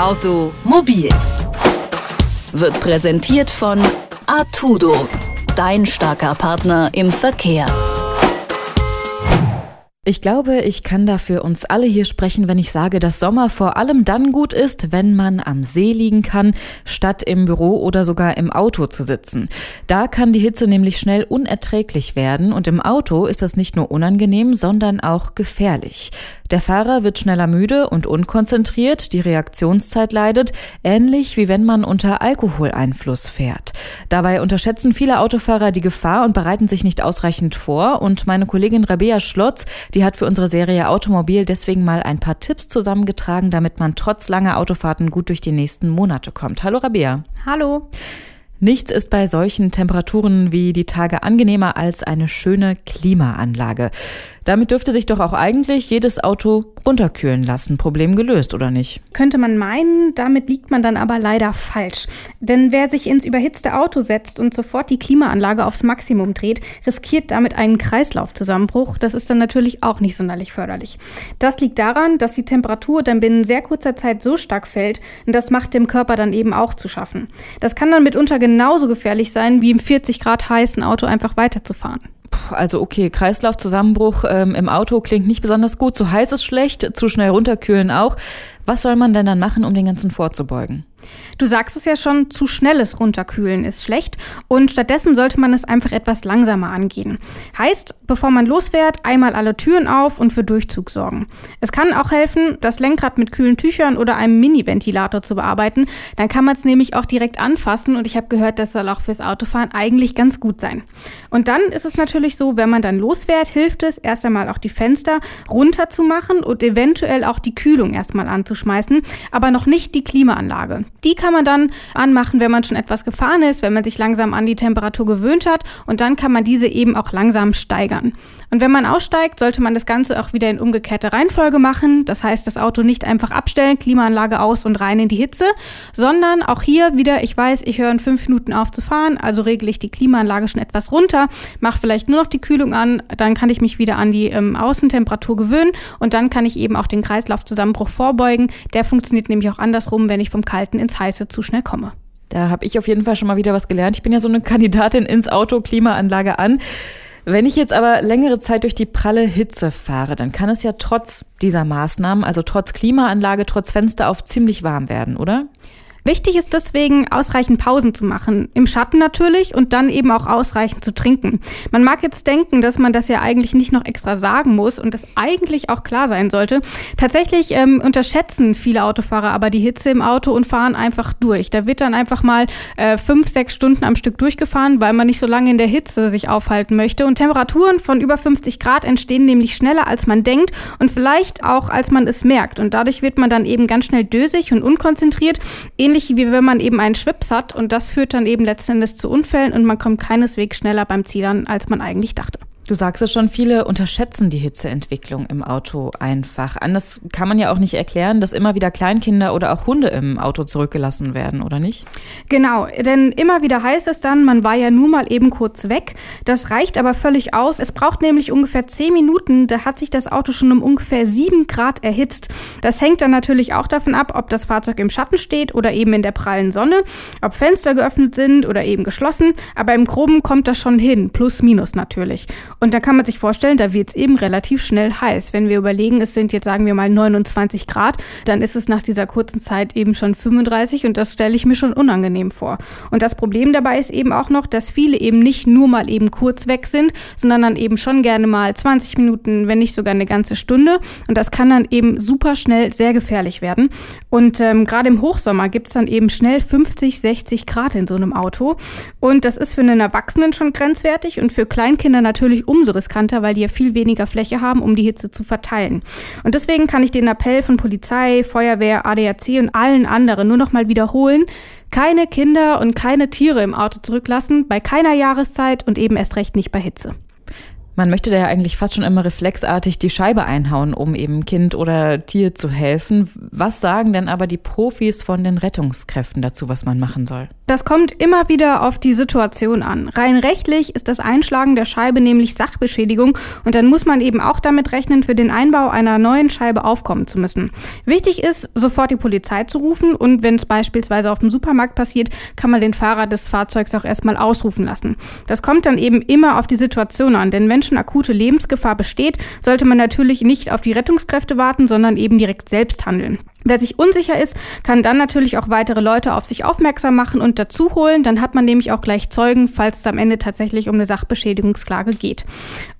Automobil wird präsentiert von Artudo, dein starker Partner im Verkehr. Ich glaube, ich kann da für uns alle hier sprechen, wenn ich sage, dass Sommer vor allem dann gut ist, wenn man am See liegen kann, statt im Büro oder sogar im Auto zu sitzen. Da kann die Hitze nämlich schnell unerträglich werden und im Auto ist das nicht nur unangenehm, sondern auch gefährlich. Der Fahrer wird schneller müde und unkonzentriert, die Reaktionszeit leidet, ähnlich wie wenn man unter Alkoholeinfluss fährt. Dabei unterschätzen viele Autofahrer die Gefahr und bereiten sich nicht ausreichend vor und meine Kollegin Rabea Schlotz, die hat für unsere Serie Automobil deswegen mal ein paar Tipps zusammengetragen, damit man trotz langer Autofahrten gut durch die nächsten Monate kommt. Hallo Rabea. Hallo. Nichts ist bei solchen Temperaturen wie die Tage angenehmer als eine schöne Klimaanlage. Damit dürfte sich doch auch eigentlich jedes Auto runterkühlen lassen. Problem gelöst, oder nicht? Könnte man meinen, damit liegt man dann aber leider falsch. Denn wer sich ins überhitzte Auto setzt und sofort die Klimaanlage aufs Maximum dreht, riskiert damit einen Kreislaufzusammenbruch. Das ist dann natürlich auch nicht sonderlich förderlich. Das liegt daran, dass die Temperatur dann binnen sehr kurzer Zeit so stark fällt, und das macht dem Körper dann eben auch zu schaffen. Das kann dann mitunter genauso gefährlich sein, wie im 40 Grad heißen Auto einfach weiterzufahren also okay, Kreislaufzusammenbruch ähm, im Auto klingt nicht besonders gut. Zu heiß ist schlecht, zu schnell runterkühlen auch. Was soll man denn dann machen, um den ganzen vorzubeugen? Du sagst es ja schon, zu schnelles Runterkühlen ist schlecht und stattdessen sollte man es einfach etwas langsamer angehen. Heißt, bevor man losfährt, einmal alle Türen auf und für Durchzug sorgen. Es kann auch helfen, das Lenkrad mit kühlen Tüchern oder einem Mini-Ventilator zu bearbeiten. Dann kann man es nämlich auch direkt anfassen und ich habe gehört, das soll auch fürs Autofahren eigentlich ganz gut sein. Und dann ist es natürlich so, wenn man dann losfährt, hilft es erst einmal auch die Fenster runter zu machen und eventuell auch die Kühlung erstmal anzuschmeißen, aber noch nicht die Klimaanlage. Die kann man dann anmachen, wenn man schon etwas gefahren ist, wenn man sich langsam an die Temperatur gewöhnt hat und dann kann man diese eben auch langsam steigern. Und wenn man aussteigt, sollte man das Ganze auch wieder in umgekehrte Reihenfolge machen. Das heißt, das Auto nicht einfach abstellen, Klimaanlage aus und rein in die Hitze, sondern auch hier wieder, ich weiß, ich höre in fünf Minuten auf zu fahren, also regle ich die Klimaanlage schon etwas runter, mache vielleicht nur noch die Kühlung an, dann kann ich mich wieder an die ähm, Außentemperatur gewöhnen und dann kann ich eben auch den Kreislaufzusammenbruch vorbeugen. Der funktioniert nämlich auch andersrum, wenn ich vom Kalten ins Heiße zu schnell komme. Da habe ich auf jeden Fall schon mal wieder was gelernt. Ich bin ja so eine Kandidatin ins Auto, Klimaanlage an. Wenn ich jetzt aber längere Zeit durch die pralle Hitze fahre, dann kann es ja trotz dieser Maßnahmen, also trotz Klimaanlage, trotz Fenster auf ziemlich warm werden, oder? Wichtig ist deswegen, ausreichend Pausen zu machen. Im Schatten natürlich und dann eben auch ausreichend zu trinken. Man mag jetzt denken, dass man das ja eigentlich nicht noch extra sagen muss und das eigentlich auch klar sein sollte. Tatsächlich ähm, unterschätzen viele Autofahrer aber die Hitze im Auto und fahren einfach durch. Da wird dann einfach mal äh, fünf, sechs Stunden am Stück durchgefahren, weil man nicht so lange in der Hitze sich aufhalten möchte. Und Temperaturen von über 50 Grad entstehen nämlich schneller, als man denkt und vielleicht auch, als man es merkt. Und dadurch wird man dann eben ganz schnell dösig und unkonzentriert ähnlich wie wenn man eben einen Schwips hat und das führt dann eben letztendlich zu Unfällen und man kommt keineswegs schneller beim Ziel an, als man eigentlich dachte. Du sagst es schon, viele unterschätzen die Hitzeentwicklung im Auto einfach. Anders kann man ja auch nicht erklären, dass immer wieder Kleinkinder oder auch Hunde im Auto zurückgelassen werden, oder nicht? Genau, denn immer wieder heißt es dann, man war ja nur mal eben kurz weg. Das reicht aber völlig aus. Es braucht nämlich ungefähr zehn Minuten, da hat sich das Auto schon um ungefähr sieben Grad erhitzt. Das hängt dann natürlich auch davon ab, ob das Fahrzeug im Schatten steht oder eben in der prallen Sonne, ob Fenster geöffnet sind oder eben geschlossen. Aber im Groben kommt das schon hin, plus minus natürlich. Und da kann man sich vorstellen, da wird es eben relativ schnell heiß. Wenn wir überlegen, es sind jetzt sagen wir mal 29 Grad, dann ist es nach dieser kurzen Zeit eben schon 35 und das stelle ich mir schon unangenehm vor. Und das Problem dabei ist eben auch noch, dass viele eben nicht nur mal eben kurz weg sind, sondern dann eben schon gerne mal 20 Minuten, wenn nicht sogar eine ganze Stunde. Und das kann dann eben super schnell sehr gefährlich werden. Und ähm, gerade im Hochsommer gibt es dann eben schnell 50, 60 Grad in so einem Auto. Und das ist für einen Erwachsenen schon grenzwertig und für Kleinkinder natürlich umso riskanter, weil die ja viel weniger Fläche haben, um die Hitze zu verteilen. Und deswegen kann ich den Appell von Polizei, Feuerwehr, ADAC und allen anderen nur noch mal wiederholen. Keine Kinder und keine Tiere im Auto zurücklassen, bei keiner Jahreszeit und eben erst recht nicht bei Hitze. Man möchte da ja eigentlich fast schon immer reflexartig die Scheibe einhauen, um eben Kind oder Tier zu helfen. Was sagen denn aber die Profis von den Rettungskräften dazu, was man machen soll? Das kommt immer wieder auf die Situation an. Rein rechtlich ist das Einschlagen der Scheibe nämlich Sachbeschädigung und dann muss man eben auch damit rechnen, für den Einbau einer neuen Scheibe aufkommen zu müssen. Wichtig ist, sofort die Polizei zu rufen und wenn es beispielsweise auf dem Supermarkt passiert, kann man den Fahrer des Fahrzeugs auch erstmal ausrufen lassen. Das kommt dann eben immer auf die Situation an, denn wenn schon akute Lebensgefahr besteht, sollte man natürlich nicht auf die Rettungskräfte warten, sondern eben direkt selbst handeln. Wer sich unsicher ist, kann dann natürlich auch weitere Leute auf sich aufmerksam machen und dazu holen. Dann hat man nämlich auch gleich Zeugen, falls es am Ende tatsächlich um eine Sachbeschädigungsklage geht.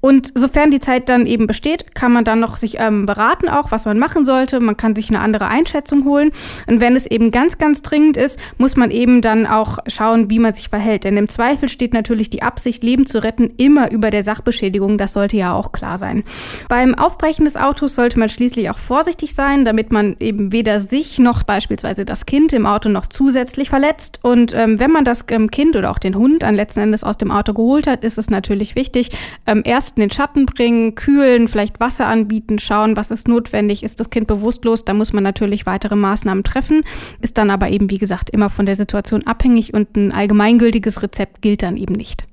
Und sofern die Zeit dann eben besteht, kann man dann noch sich ähm, beraten, auch was man machen sollte. Man kann sich eine andere Einschätzung holen. Und wenn es eben ganz, ganz dringend ist, muss man eben dann auch schauen, wie man sich verhält. Denn im Zweifel steht natürlich die Absicht, Leben zu retten, immer über der Sachbeschädigung. Das sollte ja auch klar sein. Beim Aufbrechen des Autos sollte man schließlich auch vorsichtig sein, damit man eben weder sich noch beispielsweise das Kind im Auto noch zusätzlich verletzt. Und ähm, wenn man das ähm, Kind oder auch den Hund dann letzten Endes aus dem Auto geholt hat, ist es natürlich wichtig, ähm, erst erst in den Schatten bringen, kühlen, vielleicht Wasser anbieten, schauen, was ist notwendig, ist das Kind bewusstlos, da muss man natürlich weitere Maßnahmen treffen, ist dann aber eben, wie gesagt, immer von der Situation abhängig und ein allgemeingültiges Rezept gilt dann eben nicht.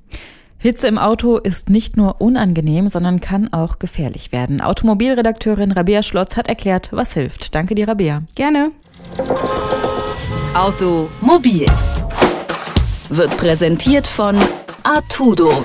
Hitze im Auto ist nicht nur unangenehm, sondern kann auch gefährlich werden. Automobilredakteurin Rabea Schlotz hat erklärt, was hilft. Danke dir, Rabea. Gerne. Automobil wird präsentiert von Artudo